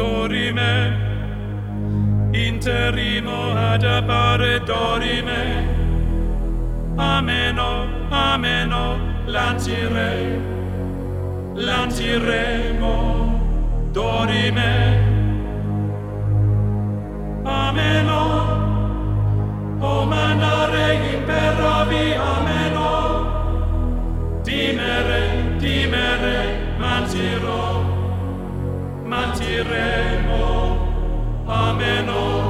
dorime, interimo ad appare dorime, ameno, ameno, lancire, lanciremo, dorime, ameno, o manare imperavi, ameno, dimere, dimere, mancirò. mantiremo ameno.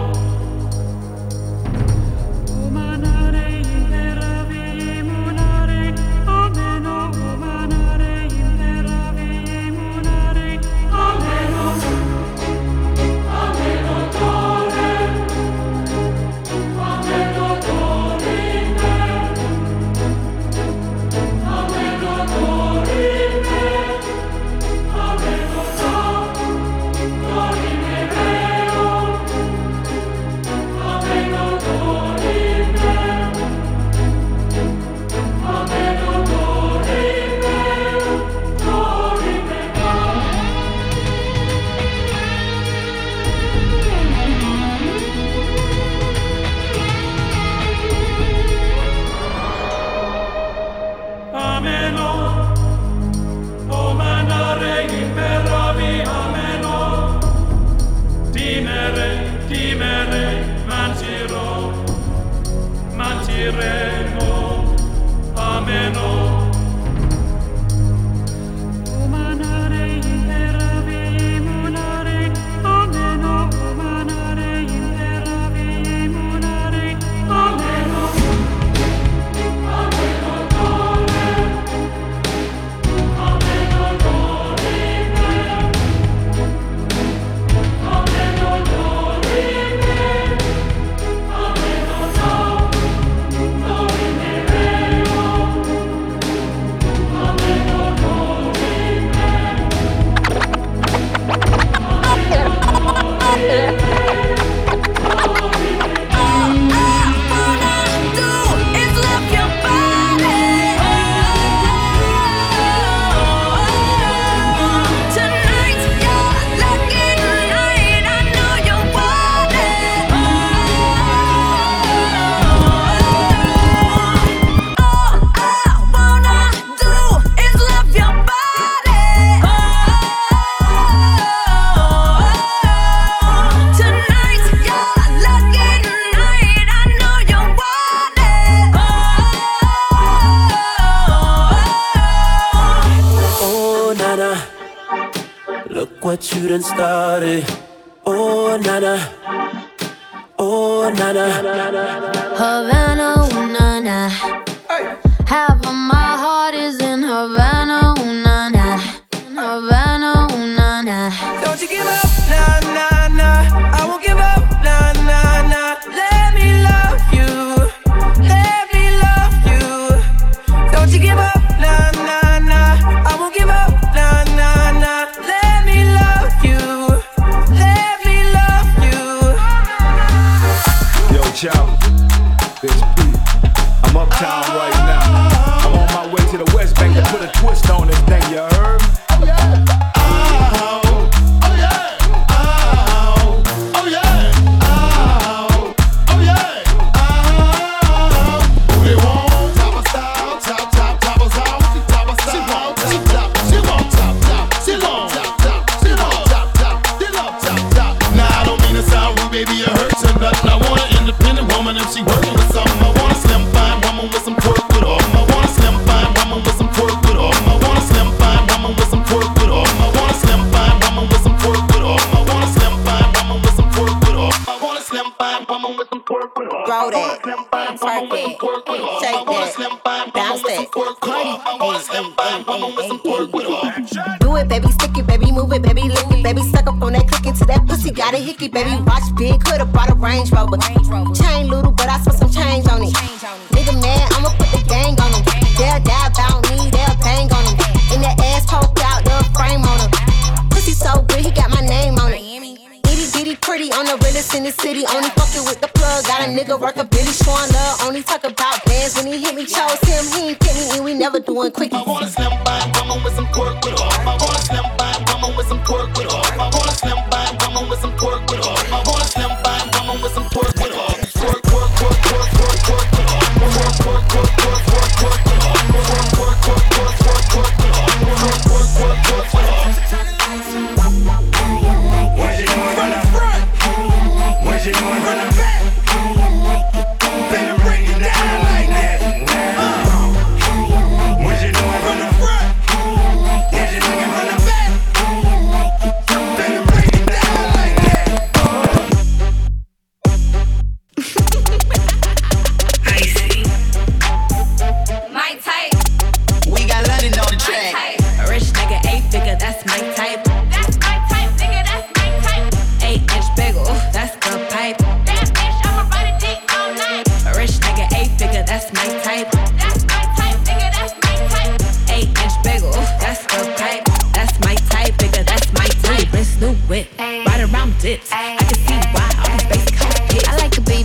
A figure, that's my type. That's my type, nigga, that's my type. Eight inch bagel, that's the type, That's my type, nigga, that's my type. Wrist new whip, ride around dips. I can see why.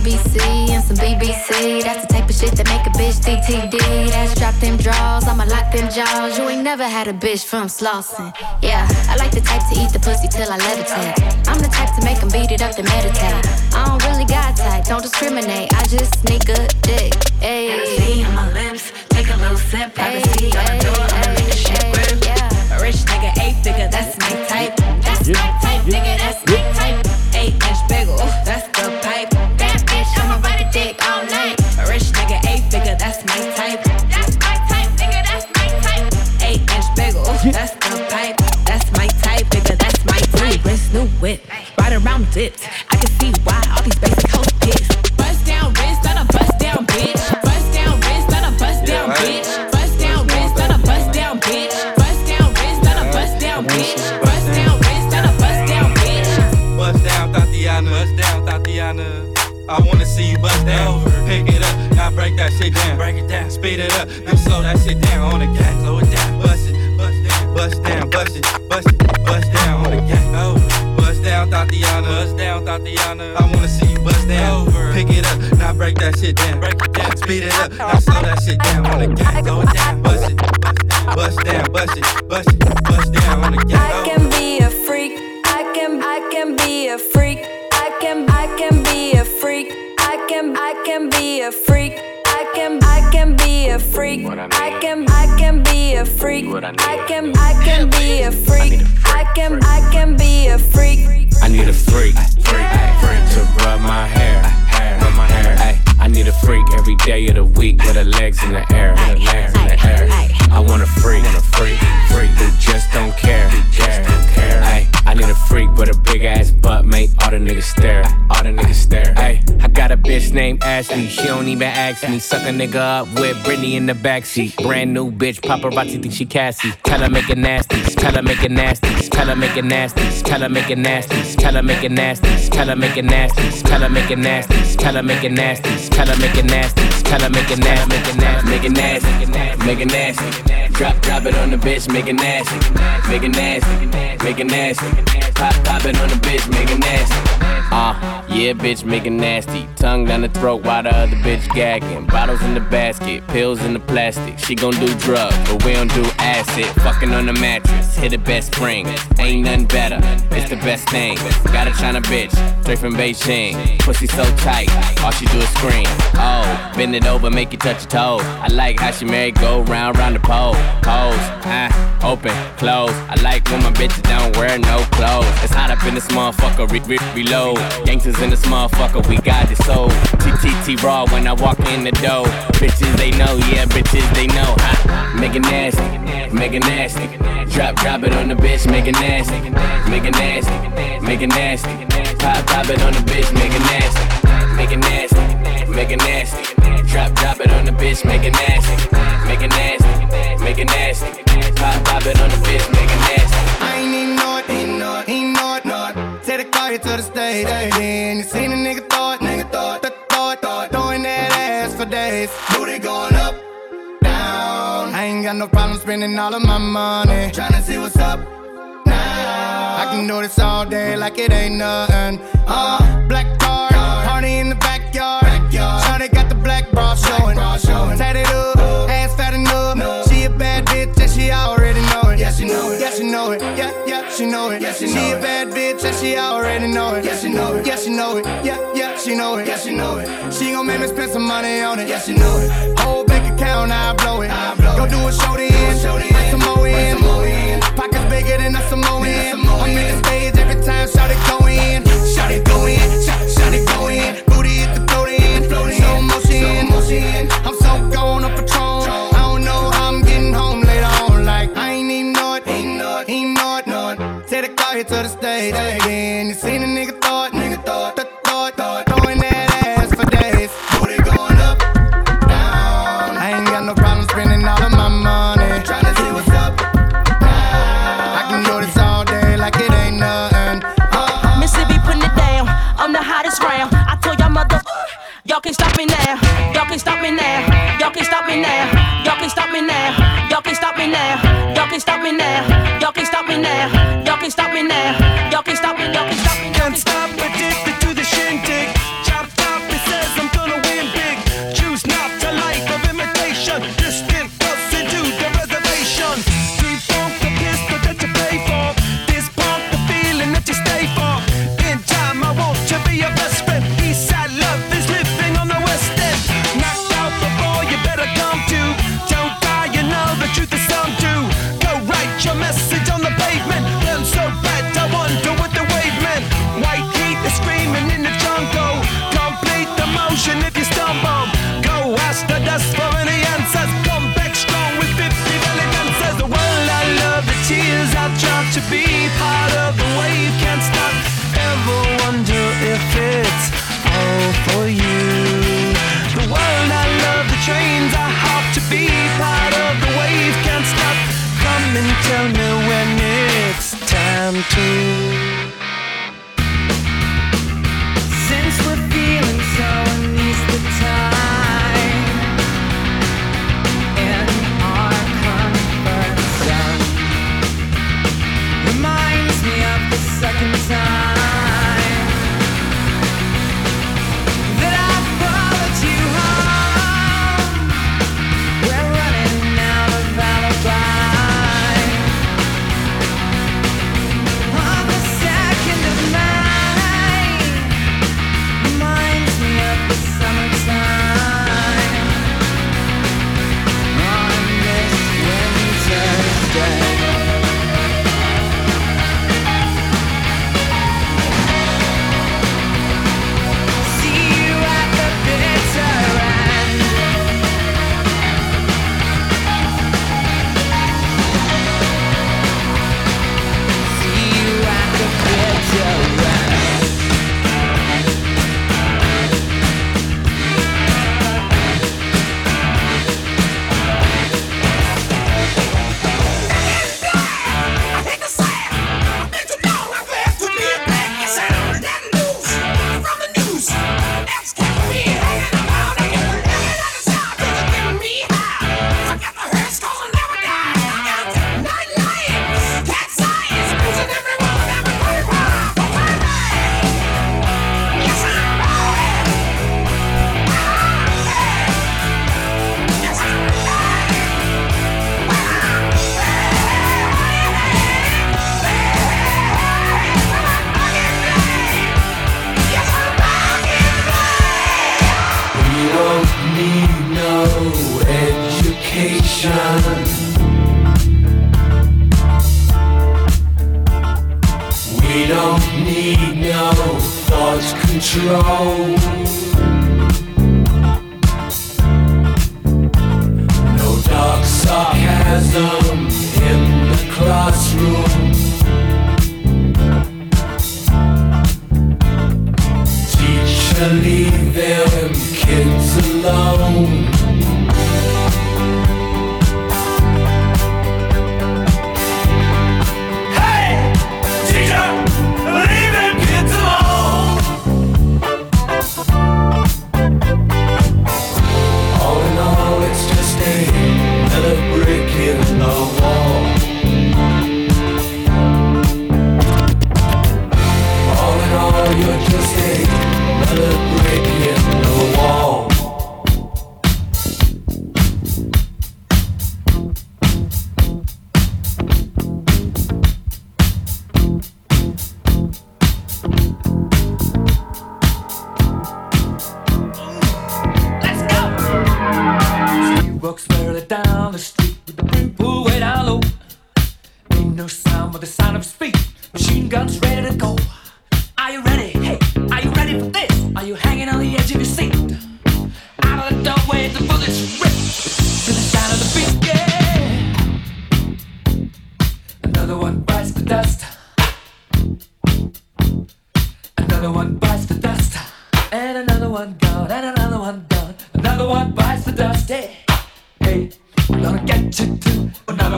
BBC and some BBC. That's the type of shit that make a bitch DTD. That's drop them draws, I'ma lock them jaws. You ain't never had a bitch from Slauson. Yeah, I like the type to eat the pussy till I levitate. I'm the type to make them beat it up to meditate. I don't really got type, don't discriminate. I just sneak a dick. Hennessy Ayy. on my lips, take a little sip. Privacy Ayy, on the door, I'ma make the shit ayy, grip. yeah. A rich nigga, eight figure, that's my type. That's my type, nigga, that's my type. Eight bagel, that's the pipe. That's my type, nigga, that's my type. New wrist, new whip, right around dips. I can see why all these basic hoes pissed. Bust down wrist, not a bust down bitch. Bust down wrist, not a bust down bitch. Bust down wrist, not a bust down bitch. Bust down wrist, not a bust down bitch. Bust down wrist, not a bust down bitch. Bust down, Tatiana. Bust down, Tatiana. I wanna see you bust down. Pick it up, now break that shit down. Break it down, speed it up, then slow that shit down on the gas. Slow it down, bust it, bust it, bust down on the. Oh, bust down, Tatiana. Bust down, Tatiana. I wanna see you bust down. Over. Pick it up, now break that shit down. Break it down, speed it up, now slow that shit down on the gas. Slow it down, bust it, bust down, bust it, bust it, bust down on the gas. I can be a freak. I can I can be a freak. I can I can be a freak. I can I can be a freak. I can I can be a freak. I can I can be a freak. I can I can be a freak. I can I can be a freak. I need a freak, freak, to rub my hair, hair, rub my hair. I need a freak every day of the week with her legs in the air, her legs in the air. I want a freak, want a freak, freak who just don't care. Ay, I need a freak with a big ass butt, make all the niggas stare, all the niggas stare. Ay, I got a bitch named Ashley, she don't even ask me. Suck a nigga up with Britney in the backseat. Brand new bitch, paparazzi think she Cassie. Tell her make it nasty, tell her make it nasty, tell her make it nasty, tell her make it nasty, tell her make it nasty, tell her make it nasty, tell her make it nasty, tell her make it nasty, tell her make it nasty, tell her make it nasty, make it nasty, make it nasty, make it nasty. Drop, drop it on the bitch, make it nasty, make it nasty, make it nasty. Pop, pop it on the bitch, make it nasty. Uh, yeah, bitch, make it nasty. Tongue down the throat while the other bitch gagging. Bottles in the basket, pills in the plastic. She gon' do drugs, but we don't do acid. Fucking on the mattress, hit a best spring. Ain't nothing better, it's the best thing. Got a China bitch, straight from Beijing. Pussy so tight, all she do is scream. Oh, bend it over, make you touch your toe. I like how she married, go round, round the pole. Pose, ah, open, close. I like when my bitches don't wear no clothes. It's hot up in this motherfucker, re- re- reload. Gangsters in this motherfucker, we got this soul. TTT raw when I walk in the door. Bitches they know, yeah, bitches they know. Huh? Make it nasty, make it nasty. Drop, drop it on the bitch, make it nasty, make it nasty, make it nasty. Pop, pop it on the bitch, make it nasty, make it nasty, make it nasty. Drop, drop it on the bitch, make it nasty, make it nasty, make it nasty. Pop, pop it on the bitch, make it nasty. I ain't know it, ain't know ain't it, it. Take the car here to the stage, then you seen a nigga throw it, nigga throw it, throw it, throw it, throwing that ass for days. Booty going up, down. I ain't got no problem spending all of my money, tryna see what's up. Now I can do this all day like it ain't nothing. Uh, black car, party in the backyard. Shawty got the black bra showing, tatted up, ass fat enough. She a bad bitch and she already know it. Yeah, she know it. Yeah, she know it. Yeah, she know it. Yeah, she, she a bad bitch and she already know it. Yeah, she know it. Yeah, she know it. Yeah, yeah, she know it. Yeah, she know it. She gon' make me spend some money on it. Yeah, she know it. Whole bank account, I blow it. Go do a show then, bring some more in. Pockets bigger than a Samoan. I'm in the stage every time, shout it go in. Shout it go in, shout, shout it go in. Booty hit the float in, slow motion. I'm so here to the stage, then you seen a nigga it, nigga throw it, throw it, throwing that ass for days. Booty going up, down. I ain't got no problem spending all of my money. Tryna see what's up. down. I can do this all day like it ain't nothing. Uh, Mississippi putting it down. I'm the hottest round. I told y'all mother, y'all can stop me now. Y'all can stop me now. Y'all can stop me now. Y'all can stop me now. Y'all can stop me now. Can stop me now. Y'all can't stop me now. Y'all can't stop me now.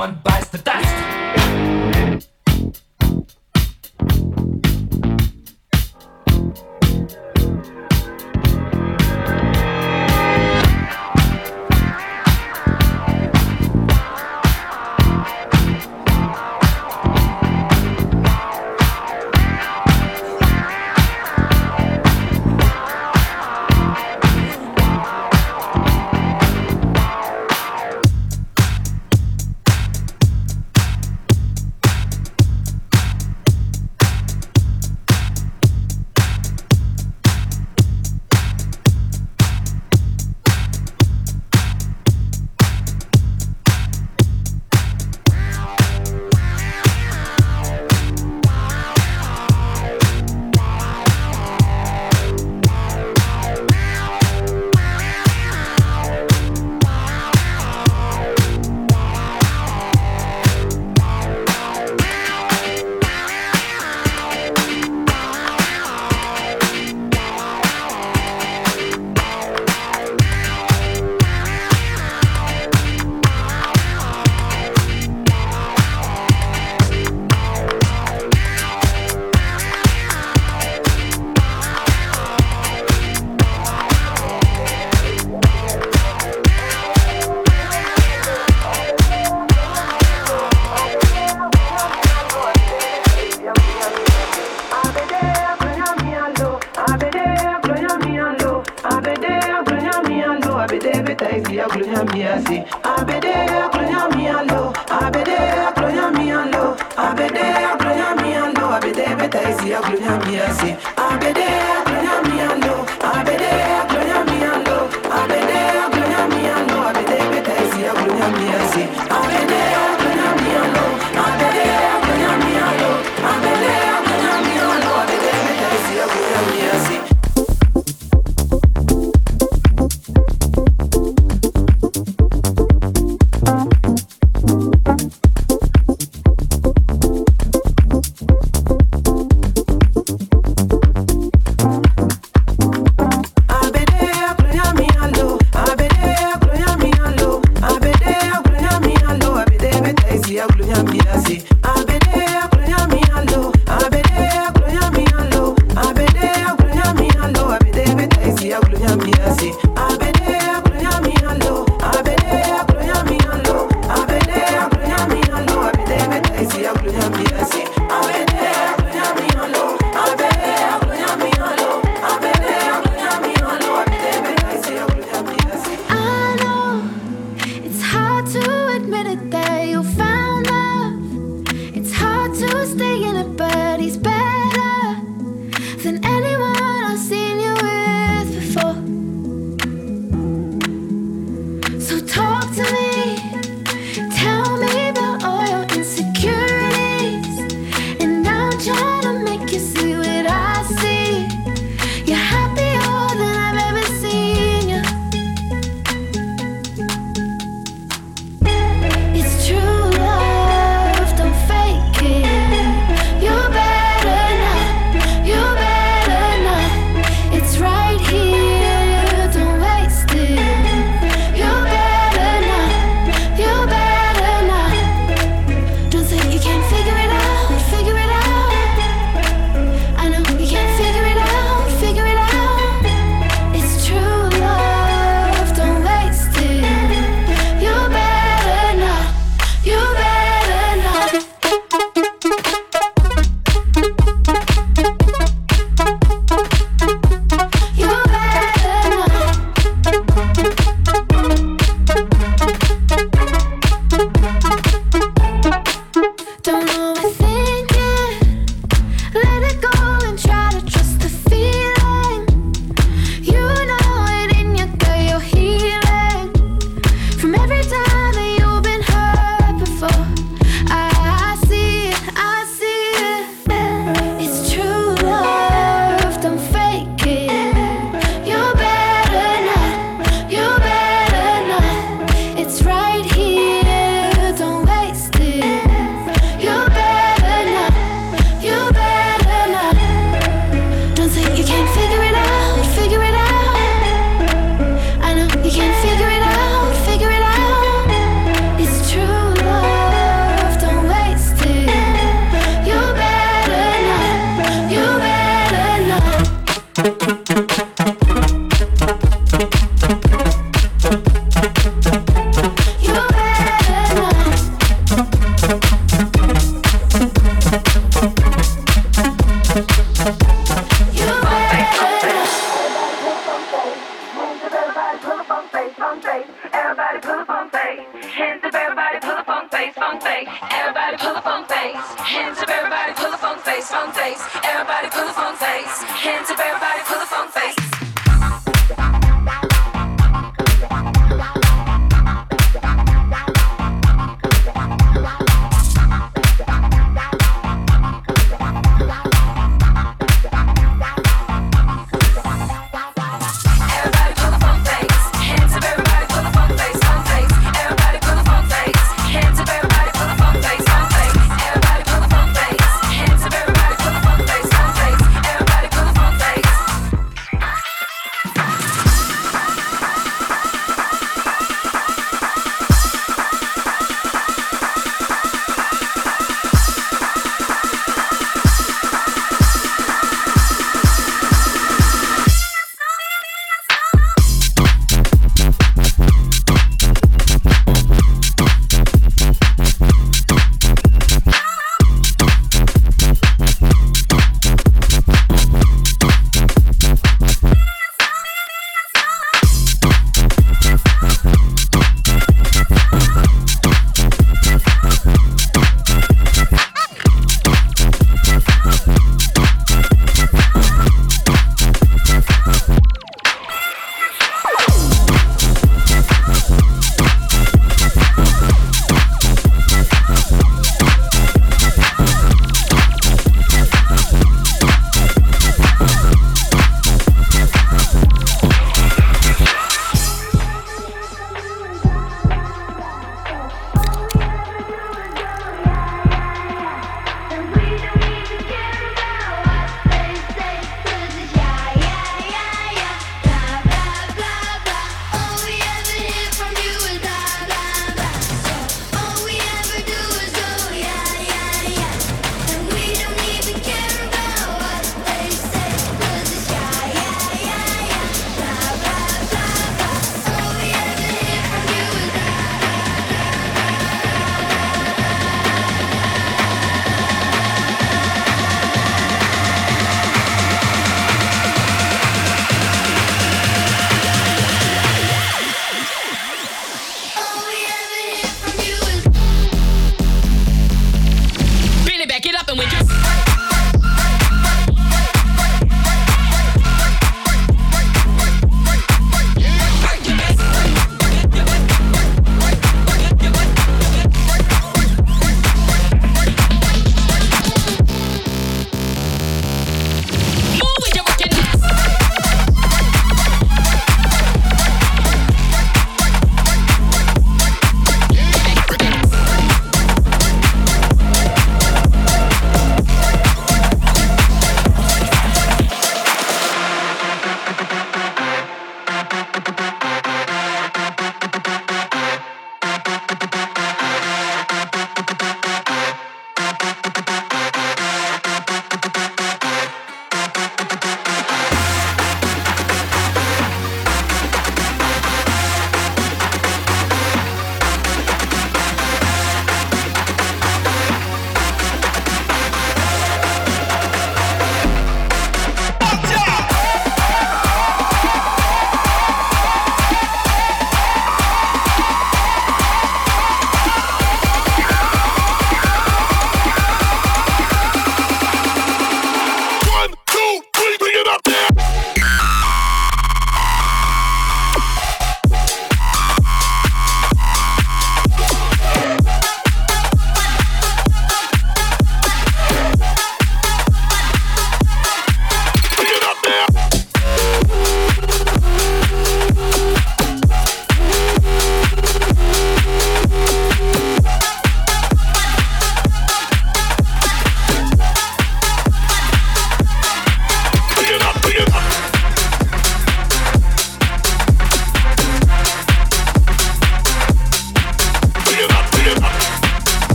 Another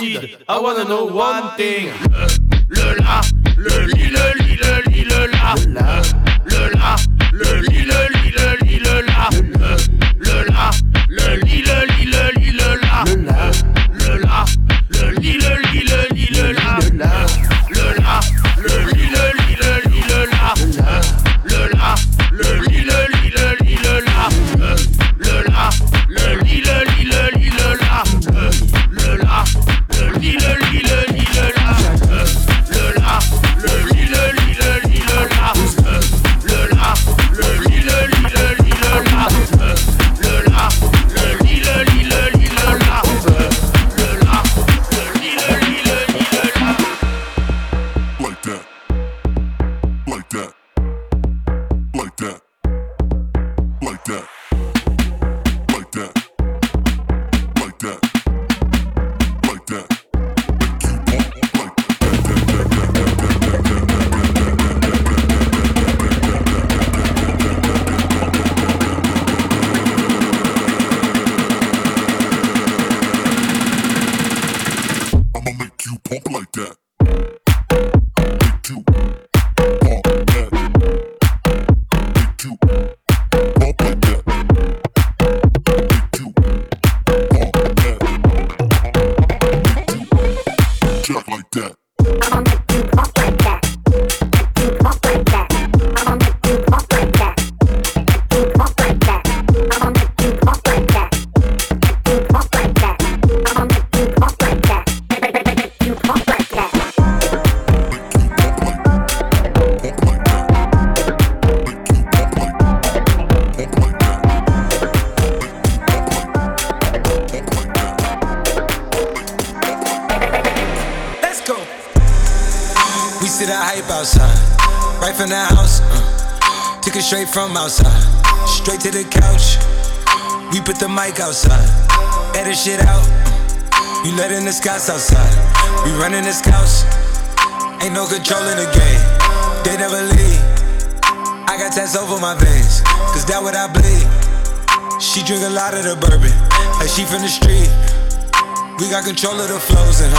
get I wanna know one thing. Le la, le li, le li, le li, le la. From outside, straight to the couch. We put the mic outside, edit shit out. We letting the scouts outside, we running the scouts. Ain't no control in the game, they never leave. I got tats over my veins, cause that what I bleed. She drink a lot of the bourbon, like she from the street. We got control of the flows her.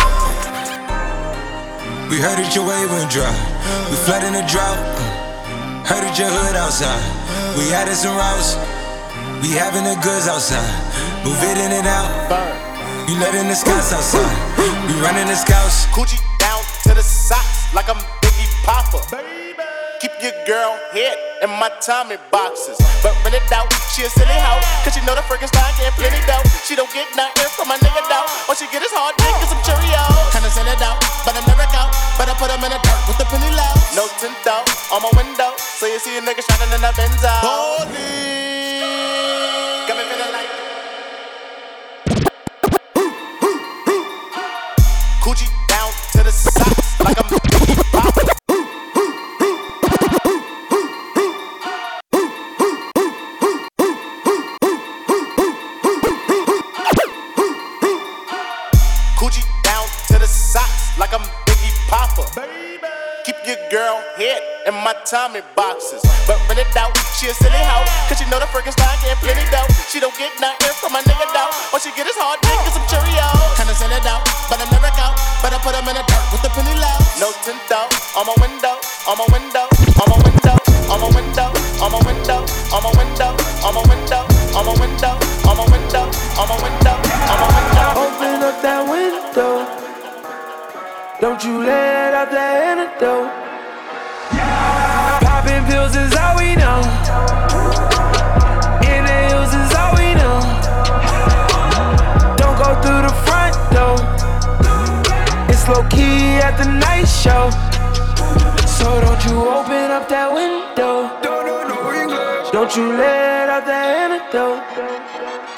We heard that your wave went dry. We flood in the drought. Heard that your hood outside. We added some routes. We having the goods outside. Move it in and out. You letting the scouts outside. We running the scouts. Coogi down to the socks like I'm Biggie Poppa. Keep your girl head in my Tommy boxes. But when it out, she a silly hoe. Cause she know the Frankenstein getting plenty dough. She don't get nothing from my nigga though. All she get is hard dick and some Cheerios. Kinda send it out, but I never go. But I put them in the dirt with the penny low. No tint though, on my window. So you see a nigga shining in the Benzo. Police. Got me feeling like. Coogi down to the socks like I'm in my Tommy boxes. But it out, she a silly hoe. Cause she know the Frankenstein getting plenty dough. She don't get nothing from my nigga though. All she get is hard dick and some Cheerios. Kinda send it out, but I never go. But I put them in the dirt with the penny low. No tint though, on my window, on my window, on my window, on my window, on my window, on my window, on my window, on my window, on my window, on my window, on my window. Open up that window. Don't you let out that antidote. It's low key at the night show. So don't you open up that window. Don't you let out that antidote.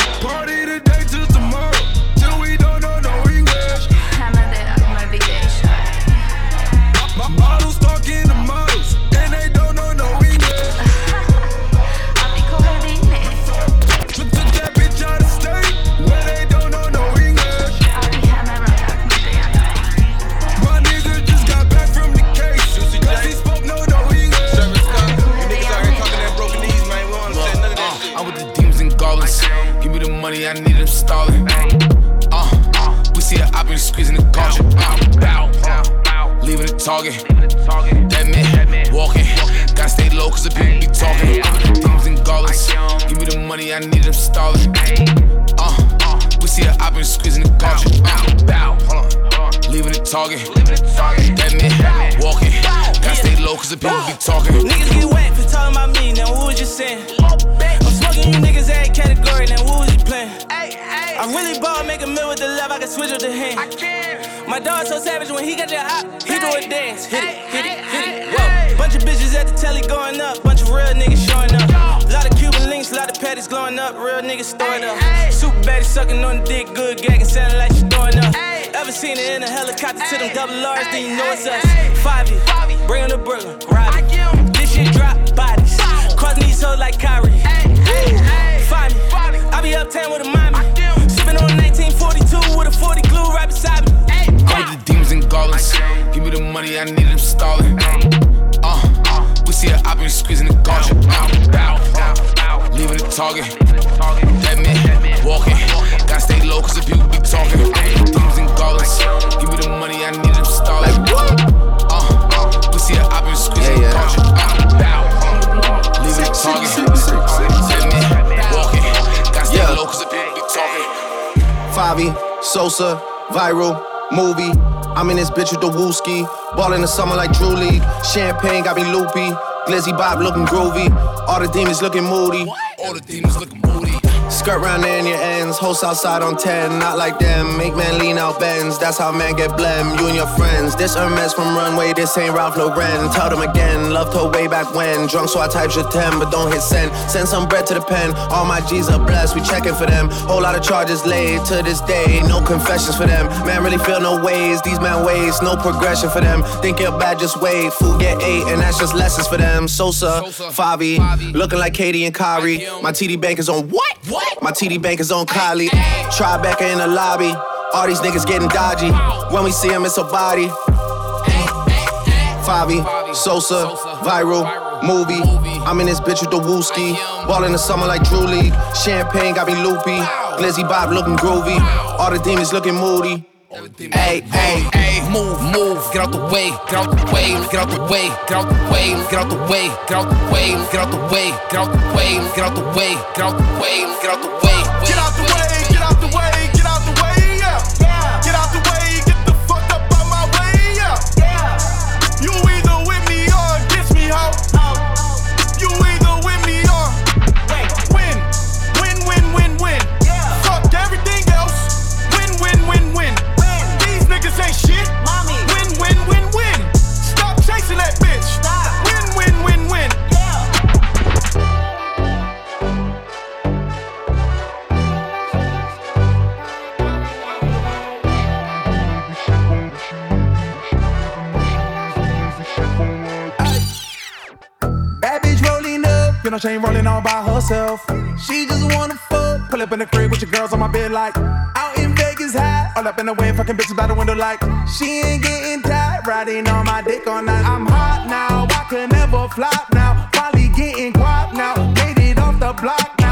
In a helicopter to them double R's, then you know it's us. Five bring 'em to Brooklyn, rob it. This shit drop bodies, cross these hoes like Kyrie. Find me, I be uptown with a mommy. Sipping on 1942 with a 40 glue right beside me. Go with the demons and goblins. Give me the money, I need them stalling. Uh, we see a op squeezing the culture. Bow, bow, leaving the target. That man walking. Gotta stay low cause the people be talking. And. Give me the money, I need them stalling. Uh, we see a op and squeezing the culture. Bow, leaving the target. That man walking. Gotta stay low cause the people be talking. Favi, Sosa, viral, movie. I'm in this bitch with the wooski. Ball in the summer like Drew League. Champagne got me loopy. Glizzy Bob looking groovy. All the demons looking moody. All the demons looking moody. Skirt round in your ends. Host outside on 10. Not like them. Make man lean out bends. That's how man get blem. You and your friends. This Hermes from Runway. This ain't Ralph Lauren. Tell them again. Loved her way back when. Drunk so I type your 10, but don't hit send. Send some bread to the pen. All my G's are blessed. We checking for them. Whole lot of charges laid to this day. No confessions for them. Man really feel no ways. These man ways. No progression for them. Think you're bad, just wait. Food get eight, and that's just lessons for them. Sosa, Favi, looking like Katie and Kyrie. My TD bank is on what? What? My TD bank is on Kylie. Tribeca in the lobby. All these niggas getting dodgy. When we see them, it's a body. Favi, Sosa, viral, movie. I'm in this bitch with the wooski. Ball in the summer like Drew League. Champagne got me loopy. Glizzy Bob looking groovy. All the demons looking moody. Hey, hey, hey, move, move, get out the way, get out the way, get out the way, get out the way, get out the way, get out the way, get out the way, get out the way, get out the way, get out the way, get out the way, she ain't rolling all by herself. She just wanna fuck, pull up in the crib with your girls on my bed like out in Vegas high, all up in the wind, fucking bitches by the window like she ain't getting tired, riding on my dick all night. I'm hot now, I can never flop now, probably getting guap now, made it off the block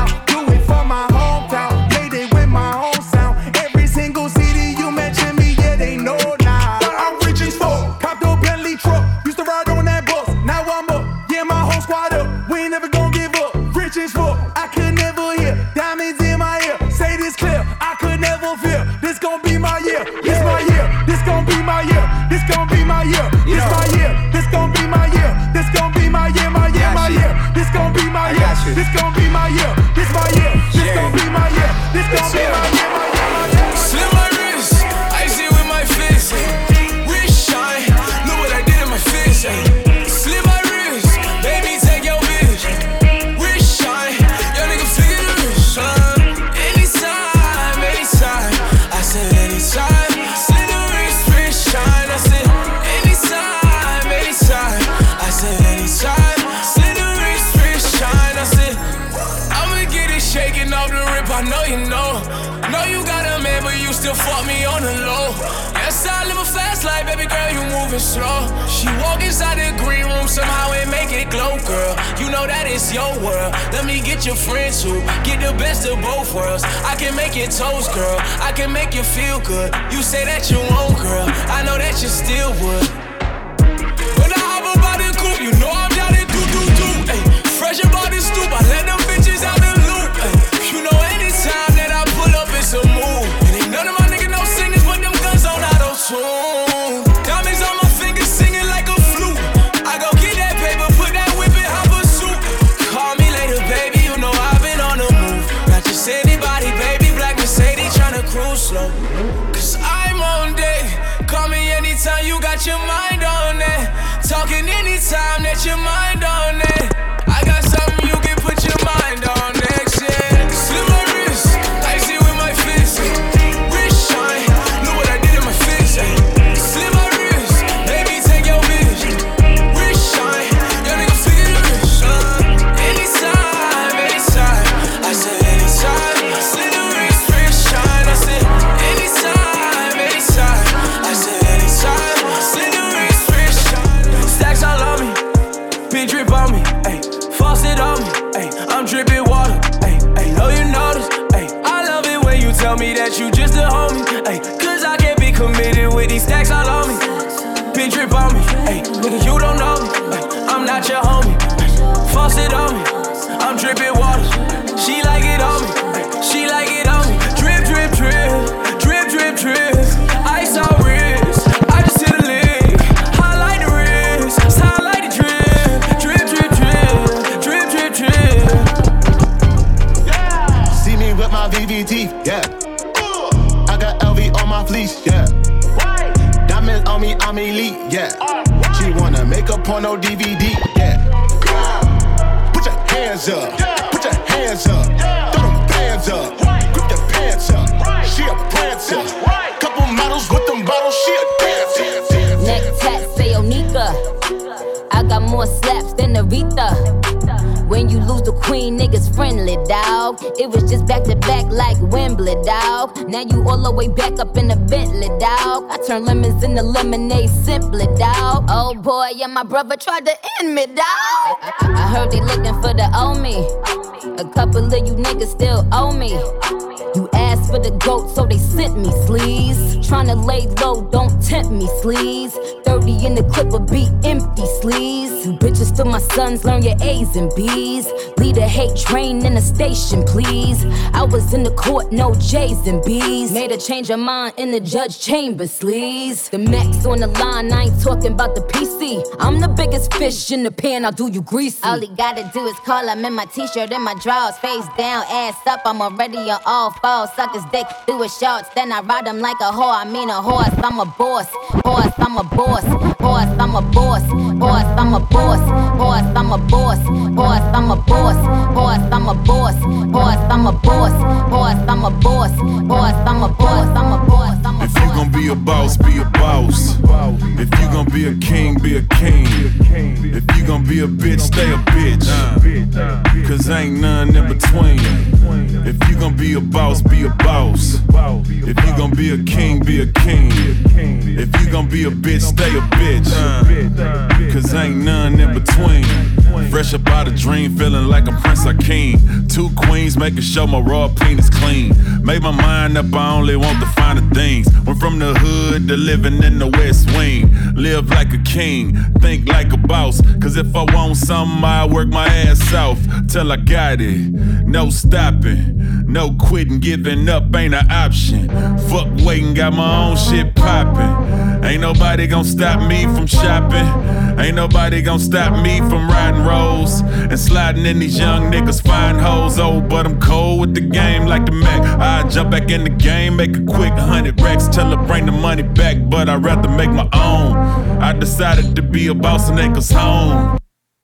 This gon' be my year. This my year. This gon' be my year. This gon' it's your world. Let me get your friends who get the best of both worlds. I can make your toes, girl. I can make you feel good. You say that you won't, girl. I know that you still would. Got your mind on it. Talking anytime that your mind on it. Porno DVD, yeah. Put your hands up, put your hands up, niggas friendly, dawg. It was just back to back like Wembley, dawg. Now you all the way back up in the Bentley, dawg. I turn lemons into lemonade simply, dawg. Oh boy, yeah, my brother tried to end me, dawg. I, I- heard they looking for the owe me. A couple of you niggas still owe me. You asked for the goat, so they sent me sleaze. Tryna lay low, don't tempt me, sleaze. 30 in the clip will be empty, sleaze. You my sons, learn your A's and B's. Lead a hate train in the station, please. I was in the court, no J's and B's. Made a change of mind in the judge chamber, sleaze. The max on the line, I ain't talking about the PC. I'm the biggest fish in the pan, I'll do you greasy. All he gotta do is call, I'm in my t-shirt and my drawers. Face down, ass up, I'm already on all fours. Suck his dick through his shorts, then I ride him like a whore. I mean a horse, I'm a boss. Horse, I'm a boss. Horse, I'm a boss. Horse, I'm a boss. Horse, I'm a boss. Horse, I'm a boss. Horse, I'm a boss. Horse, I'm a boss. Horse, I'm a boss. Horse, I'm a boss. I'm a boss. I'm a If you gon' be a boss, be a boss. If you gon' be a king, be a king. If you gon' be a bitch, stay a bitch. Cause ain't none in between. If you gon' be a boss, be a boss. If you gon' be a king, be a king. If you gon' be a bitch, stay a bitch. Cause ain't none in between. Fresh up out a dream, feeling like a prince or king. Two queens making sure my raw penis clean. Made my mind up, I only want the finer things. Went from the hood to living in the West Wing. Live like a king, think like a boss. Cause if I want something, I work my ass off till I got it. No stopping, no quitting, giving up ain't an option. Fuck waiting, got my own shit popping. Ain't nobody gonna stop me from shopping. Ain't nobody gonna stop me from riding rolls and sliding in these young niggas fine hoes. Oh, but I'm cold with the game like the Mac. I jump back in the game, make a quick hundred racks tell her bring the money back. But I'd rather make my own. I decided to be a boss and niggas home.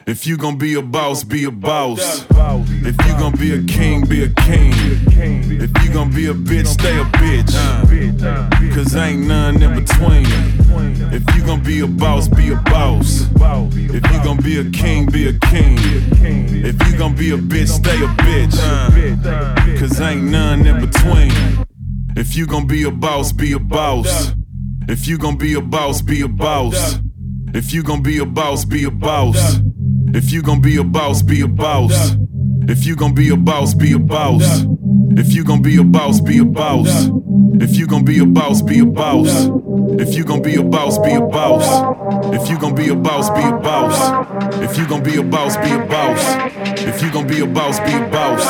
If you gon' be a boss, be a boss. If you gon' be a king, be a king. If you gon' be a bitch, stay a bitch. Cause ain't none in between. If you gon' be a boss, be a boss. If you gon' be a king, be a king. If you gon' be a bitch, stay a bitch. Cause ain't none in between. If you gon' be a boss, be a boss. If you gon' be a boss, be a boss. If you gon' be a boss, be a boss. If you gon' be a boss, be a boss. If you gon' be a boss, be a boss. If you gon' be a boss, be a boss. If you gon' be a boss, be a boss. If you gon' be a boss, be a boss. If you gon' be a boss, be a boss. If you gon' be a boss, be a boss. If you gon' be a boss, be a boss.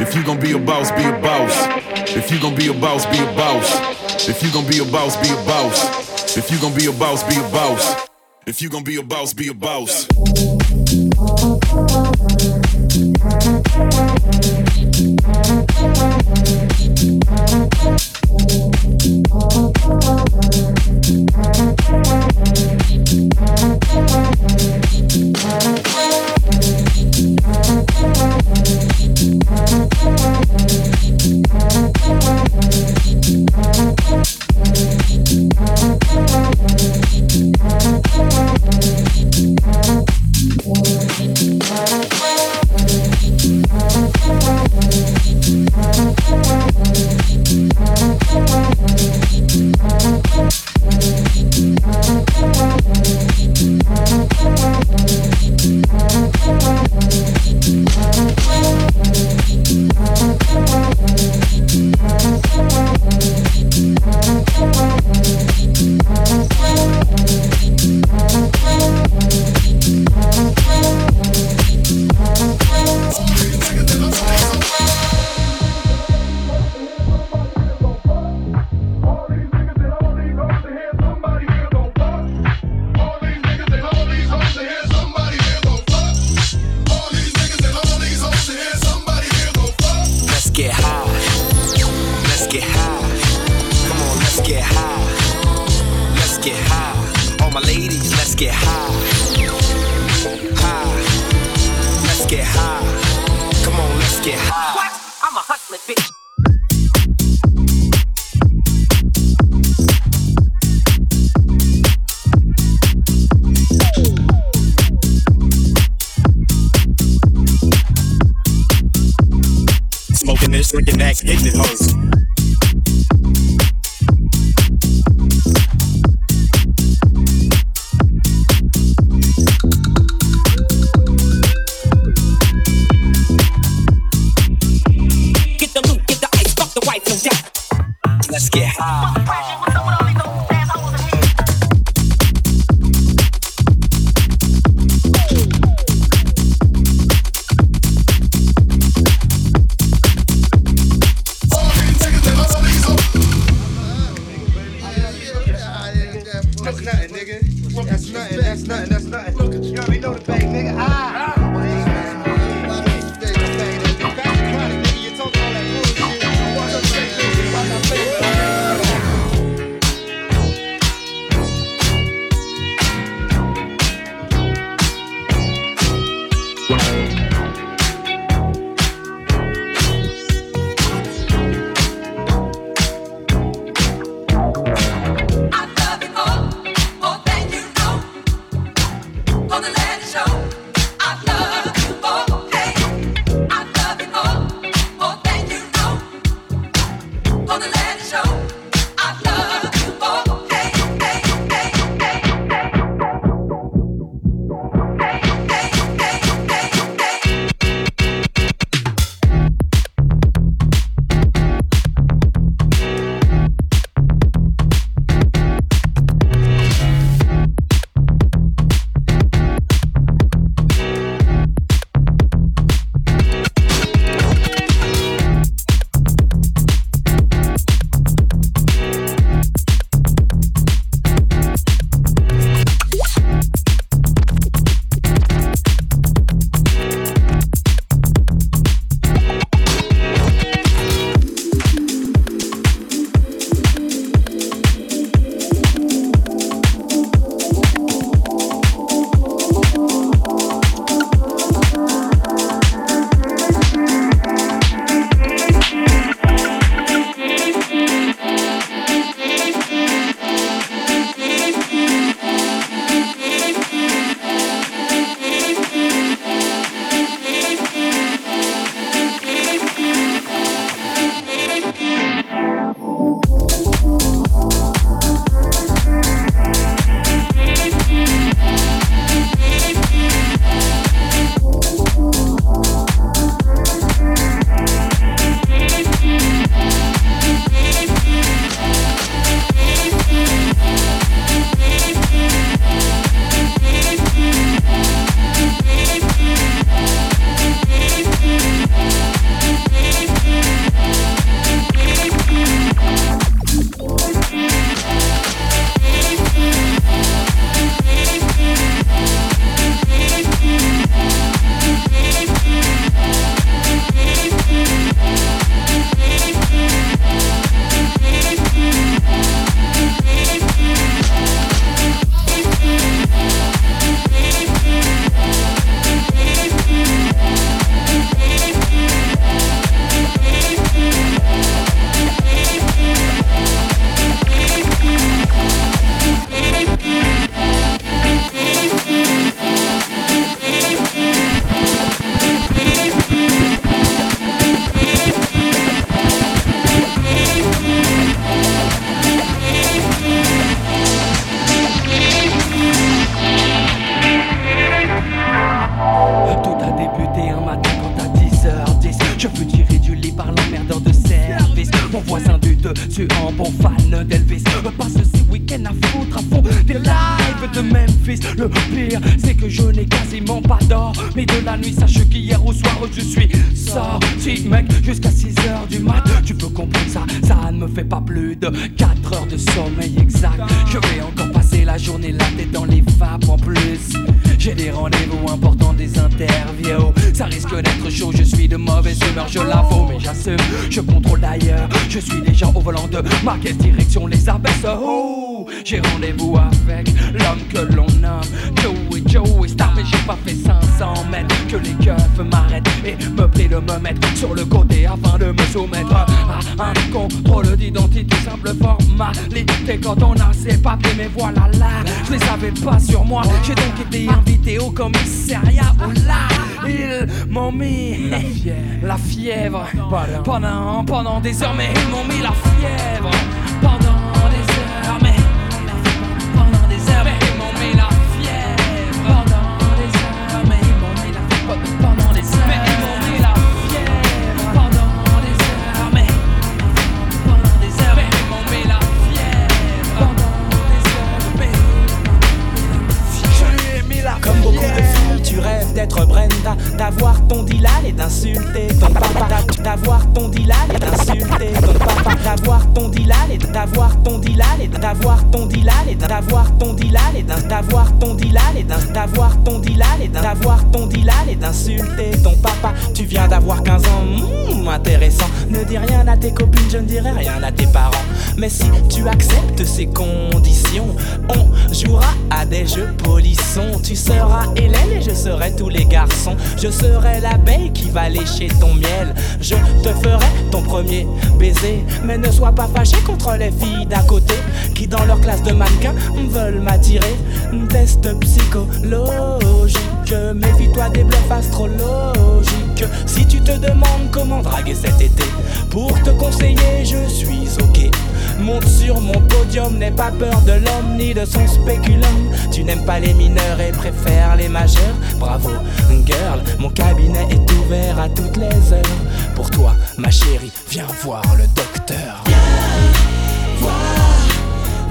If you gon' be a boss, be a boss. If you gon' be a boss, be a boss. If you gon' be a boss, be a boss. If you gon' be a boss, be a boss. If you gon' be a boss, be a boss. Thank you. Je serai l'abeille qui va lécher ton miel. Je te ferai ton premier baiser. Mais ne sois pas fâché contre les filles d'à côté qui, dans leur classe de mannequin, veulent m'attirer. Test psychologique. Méfie-toi des bluffs astrologiques. Si tu te demandes comment draguer cet été, pour te conseiller, je suis ok. Monte sur mon podium, n'aie pas peur de l'homme ni de son spéculum. Tu n'aimes pas les mineurs et préfères les majeurs. Bravo, girl, mon cabinet est ouvert à toutes les heures. Pour toi, ma chérie, viens voir le docteur. Viens voir,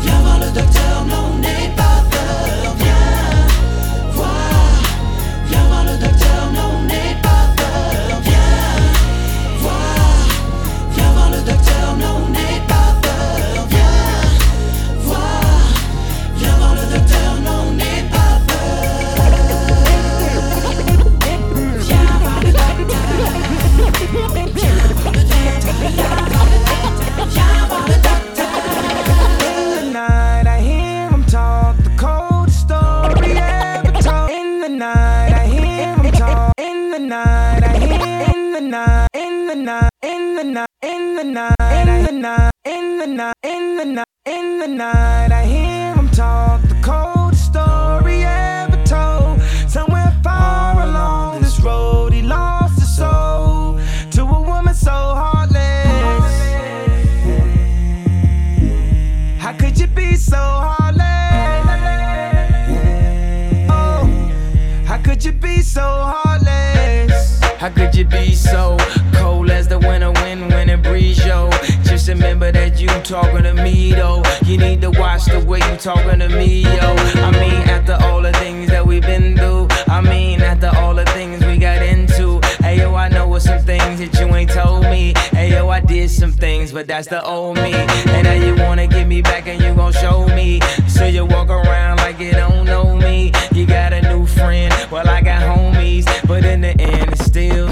viens voir le docteur, be so cold as the winter wind when it breeze, yo. Just remember that you talking to me, though. You need to watch the way you talking to me, yo. I mean, after all the things that we've been through, I mean, after all the things we got into. Hey, yo, I know what some things that you ain't told me. Hey, yo, I did some things, but that's the old me. And now you wanna get me back and you gon' show me. So you walk around like you don't know me. You got a new friend, well, I got homies, but in the end, it's still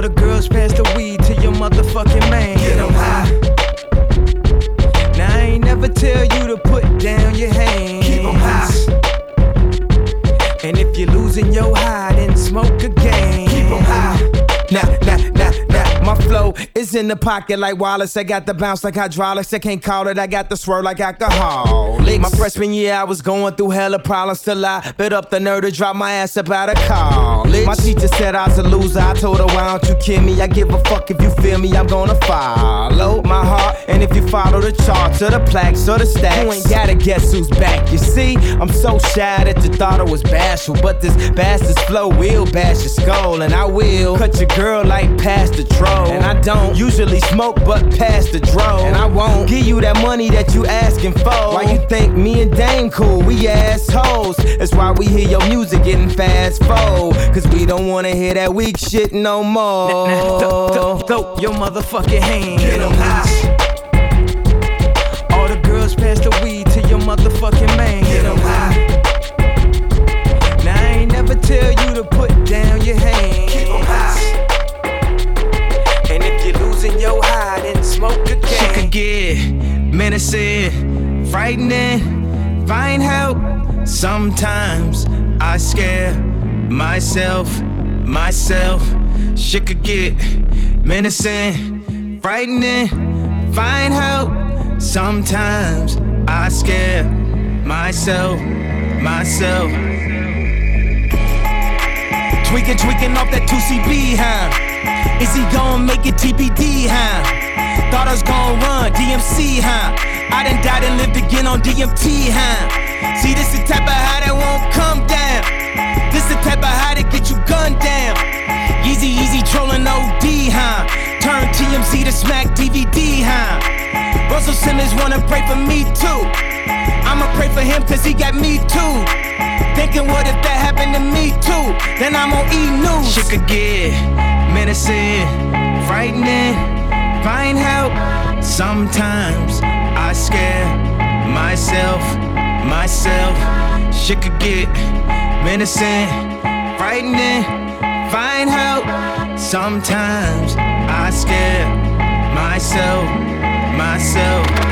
All the girls pass the weed to your motherfucking man. Get em high. Now I ain't never tell you to put down your hands. Keep em high. And if you're losing your high, then smoke again. Keep em high. Now, now, flow is in the pocket like Wallace. I got the bounce like hydraulics. I can't call it. I got the swirl like alcohol. My freshman year, I was going through hella problems till I bit up the nerve to drop my ass about a call. My teacher said I was a loser. I told her, why don't you kill me? I give a fuck if you feel me. I'm gonna follow my heart. And if you follow the charts or the plaques or the stacks, you ain't gotta guess who's back. You see, I'm so shy that you thought I was bashful. But this bastard's flow will bash your skull. And I will cut your girl like past the troll. And I don't usually smoke, but pass the dro. And I won't give you that money that you asking for. Why you think me and Dame cool? We assholes. That's why we hear your music getting fast forward. Cause we don't wanna hear that weak shit no more. Throw, throw, throw your motherfucking hand. Get 'em high. All the girls pass the weed to your motherfucking man. Get 'em high. Now I ain't never tell you to put down your hand. Keep 'em high. Your high, then smoke again. She could get menacing, frightening, find help. Sometimes I scare myself, myself. She could get menacing, frightening, find help. Sometimes I scare myself, myself. Tweaking, tweaking off that 2CB, huh? Is he gon' make it TBD, huh? Thought I was gon' run DMC, huh? I done died and lived again on DMT, huh? See, this the type of high that won't come down. This the type of high that get you gunned down. Easy, easy trolling OD, huh? Turn TMZ to smack DVD, huh? Russell Simmons wanna pray for me too. I'ma pray for him cause he got me too. Thinking what if that happened to me too? Then I'm on E News. Shit could get menacing, frightening, find help. Sometimes I scare myself, myself. Shit could get menacing, frightening, find help. Sometimes I scare myself, myself.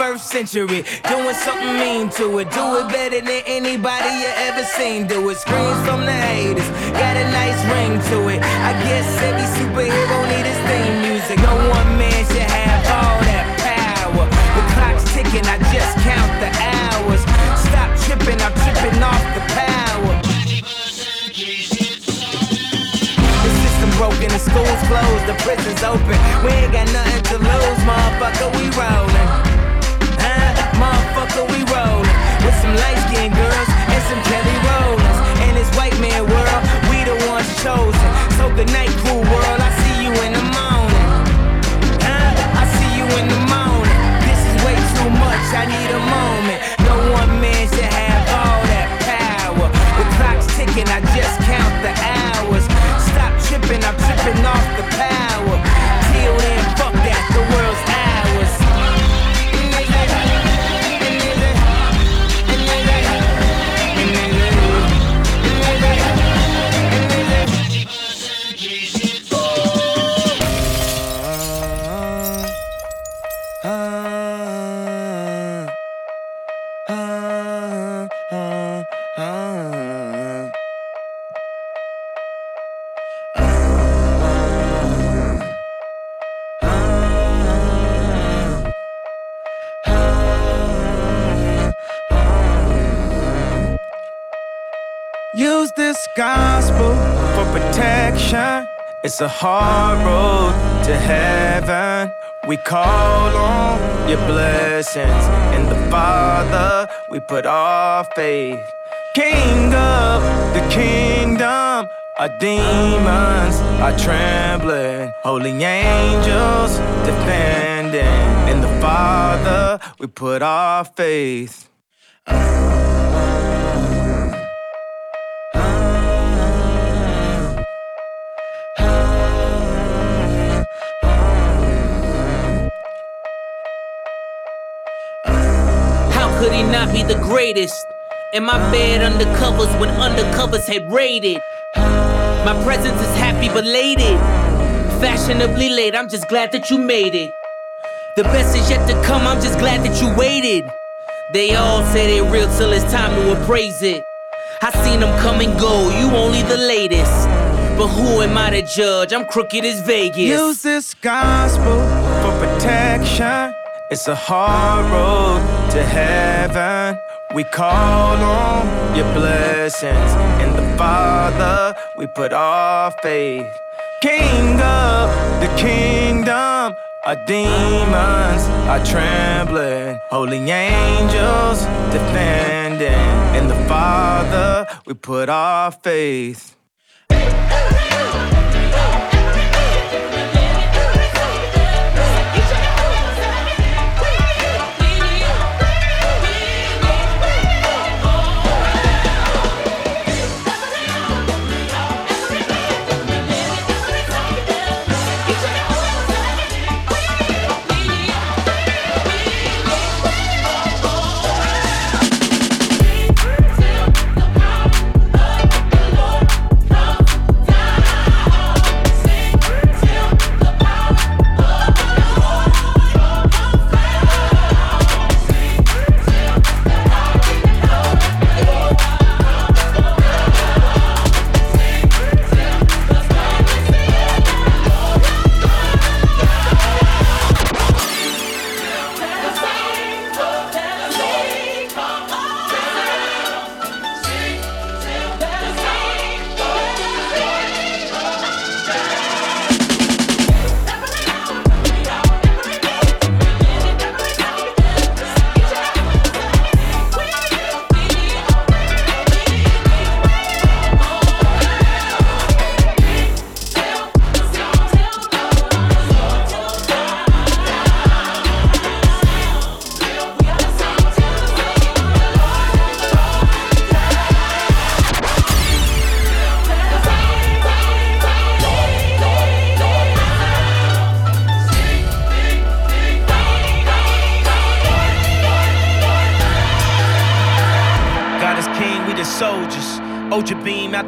21st century, doing something mean to it. Do it better than anybody you ever seen. Do it. Screams from the haters, got a nice ring to it. I guess every superhero need his theme music. No one man should have all that power. The clock's ticking, I just count the hours. Stop tripping, I'm tripping off the power. Broken, the school's closed, the prison's open. We ain't got nothing to lose, motherfucker, we rollin'. With some light skinned girls and some Kelly Rowlands. In this white man world, we the ones chosen. So good night, cool world, I see you in the morning. Huh? I see you in the morning. This is way too much, I need a moment. No one man should have all that power. The clock's ticking, I just count the hours. Stop tripping, I'm tripping off the power. Gospel for protection. It's a hard road to heaven. We call on your blessings. In the Father, we put our faith. King of the kingdom, our demons are trembling. Holy angels defending. In the Father, we put our faith. Not be the greatest? In my bed undercovers when undercovers had raided. My presence is happy belated. Fashionably late, I'm just glad that you made it. The best is yet to come, I'm just glad that you waited. They all say they real till it's time to appraise it. I seen them come and go, you only the latest. But who am I to judge? I'm crooked as Vegas. Use this gospel for protection. It's a hard road to heaven. We call on your blessings. In the Father, we put our faith. King of the kingdom, our demons are trembling. Holy angels defending. In the Father, we put our faith.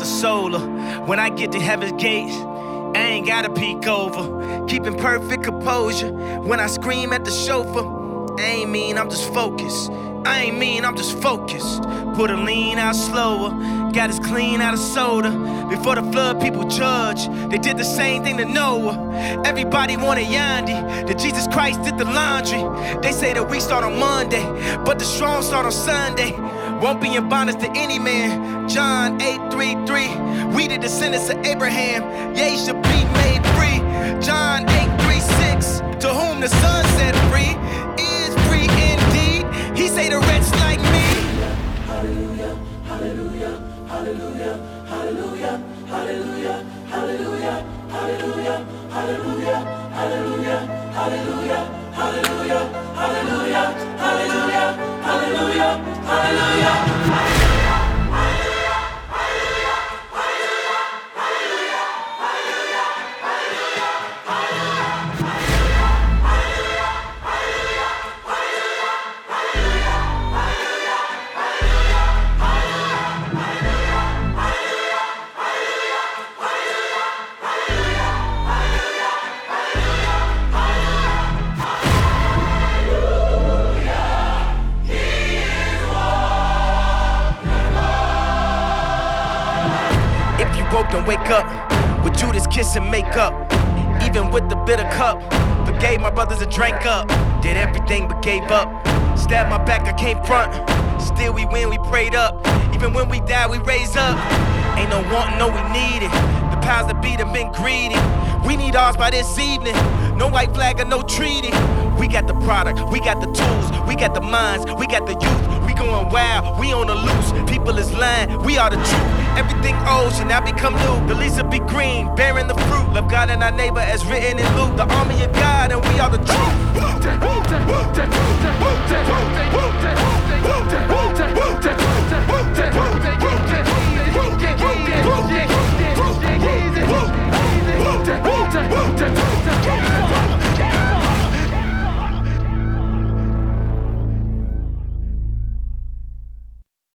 The solar. When I get to heaven's gates, I ain't gotta peek over. Keeping perfect composure. When I scream at the chauffeur, I ain't mean, I'm just focused. I ain't mean, I'm just focused. Put a lean out slower. Got us clean out of soda. Before the flood, people judge. They did the same thing to Noah. Everybody wanted Yandhi. That Jesus Christ did the laundry. They say that we start on Monday, but the strong start on Sunday. Won't be in bondage to any man. John 8:33. We did the descendants of Abraham. Ye should be made free. John 8:36. To whom the Son set free is free indeed. He say the wretch like me. Hallelujah, hallelujah, hallelujah, hallelujah, hallelujah, hallelujah, hallelujah, hallelujah, hallelujah, hallelujah, hallelujah, hallelujah, hallelujah, hallelujah, hallelujah. Then wake up. With Judas kiss and make up. Even with the bitter cup. Forgave my brothers and drank up. Did everything but gave up. Stabbed my back, I came front. Still we win, we prayed up. Even when we die, we raise up. Ain't no wanting, no we need it. The powers that be have been greedy. We need ours by this evening. No white flag or no treaty. We got the product, we got the tools, we got the minds, we got the youth. We going wild, we on the loose. People is lying, we are the truth. Everything old should now become new. The leaves will be green, bearing the fruit. Love God and our neighbor as written in Luke. The army of God, and we are the truth.